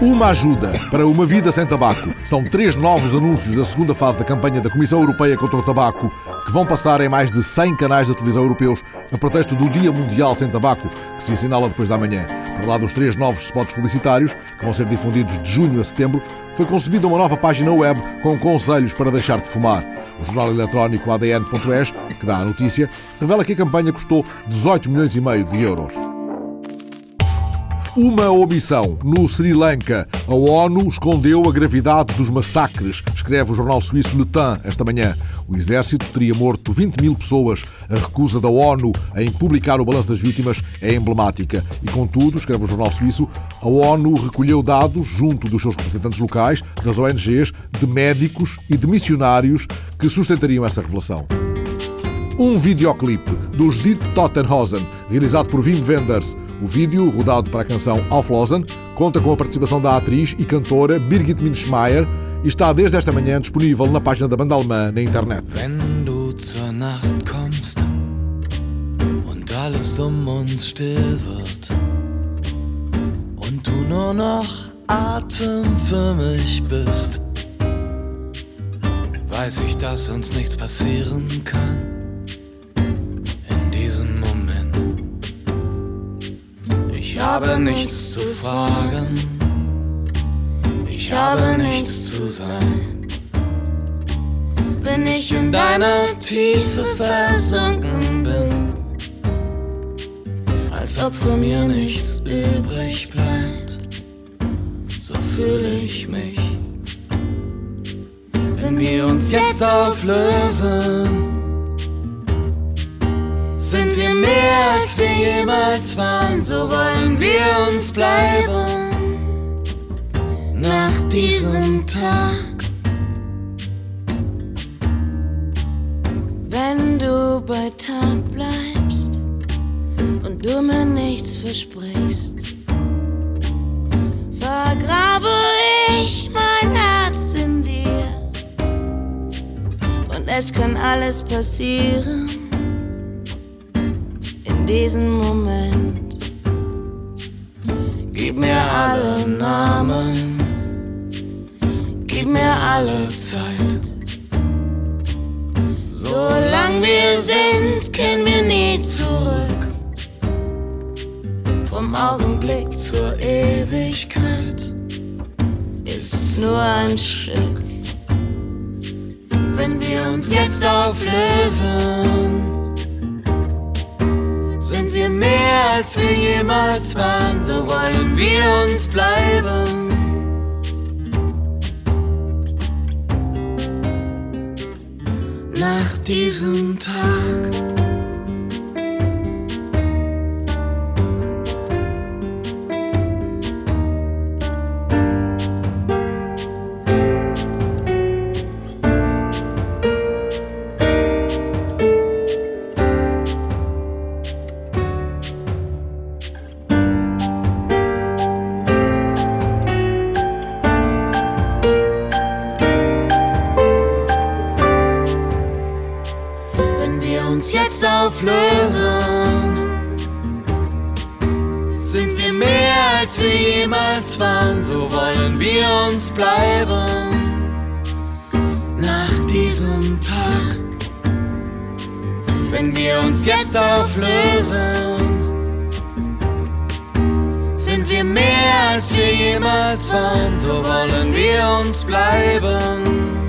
Uma ajuda para uma vida sem tabaco. São três novos anúncios da segunda fase da campanha da Comissão Europeia contra o Tabaco, que vão passar em mais de 100 canais de televisão europeus a pretexto do Dia Mundial Sem Tabaco, que se assinala depois da manhã. Por lá dos três novos spots publicitários, que vão ser difundidos de junho a setembro, foi concebida uma nova página web com conselhos para deixar de fumar. O jornal eletrónico ADN.es, que dá a notícia, revela que a campanha custou 18 milhões e meio de euros. Uma omissão. No Sri Lanka, a ONU escondeu a gravidade dos massacres, escreve o jornal suíço Le Temps esta manhã. O exército teria morto 20 mil pessoas. A recusa da ONU em publicar o balanço das vítimas é emblemática. E, contudo, escreve o jornal suíço, a ONU recolheu dados junto dos seus representantes locais, das ONGs, de médicos e de missionários que sustentariam essa revelação um videoclipe dos Dit Tottenhausen, realizado por Wim Wenders. O vídeo, rodado para a canção Auflosen, conta com a participação da atriz e cantora Birgit Minschmeier e está desde esta manhã disponível na página da banda alemã na internet. Weiß ich, dass uns nichts passieren kann diesem Moment. Habe nichts zu fragen, ich habe nichts zu sein. Wenn ich in deiner Tiefe versunken bin, als ob von mir nichts übrig bleibt, so fühle ich mich. Wenn wir uns jetzt auflösen, sind wir mehr als wir jemals waren, so wollen wir uns bleiben. Nach diesem Tag. Wenn du bei Tag bleibst und du mir nichts versprichst, vergrabe ich mein Herz in dir. Und es kann alles passieren diesen Moment. Gib mir alle Namen, gib mir alle Zeit. Solange wir sind, kennen wir nie zurück. Vom Augenblick zur Ewigkeit ist's nur ein Stück. Wenn wir uns jetzt auflösen, als wir jemals waren, so wollen wir uns bleiben. Nach diesem Tag. Jetzt auflösen, sind wir mehr als wir jemals waren, so wollen wir uns bleiben. Nach diesem Tag, wenn wir uns jetzt auflösen, sind wir mehr als wir jemals waren, so wollen wir uns bleiben.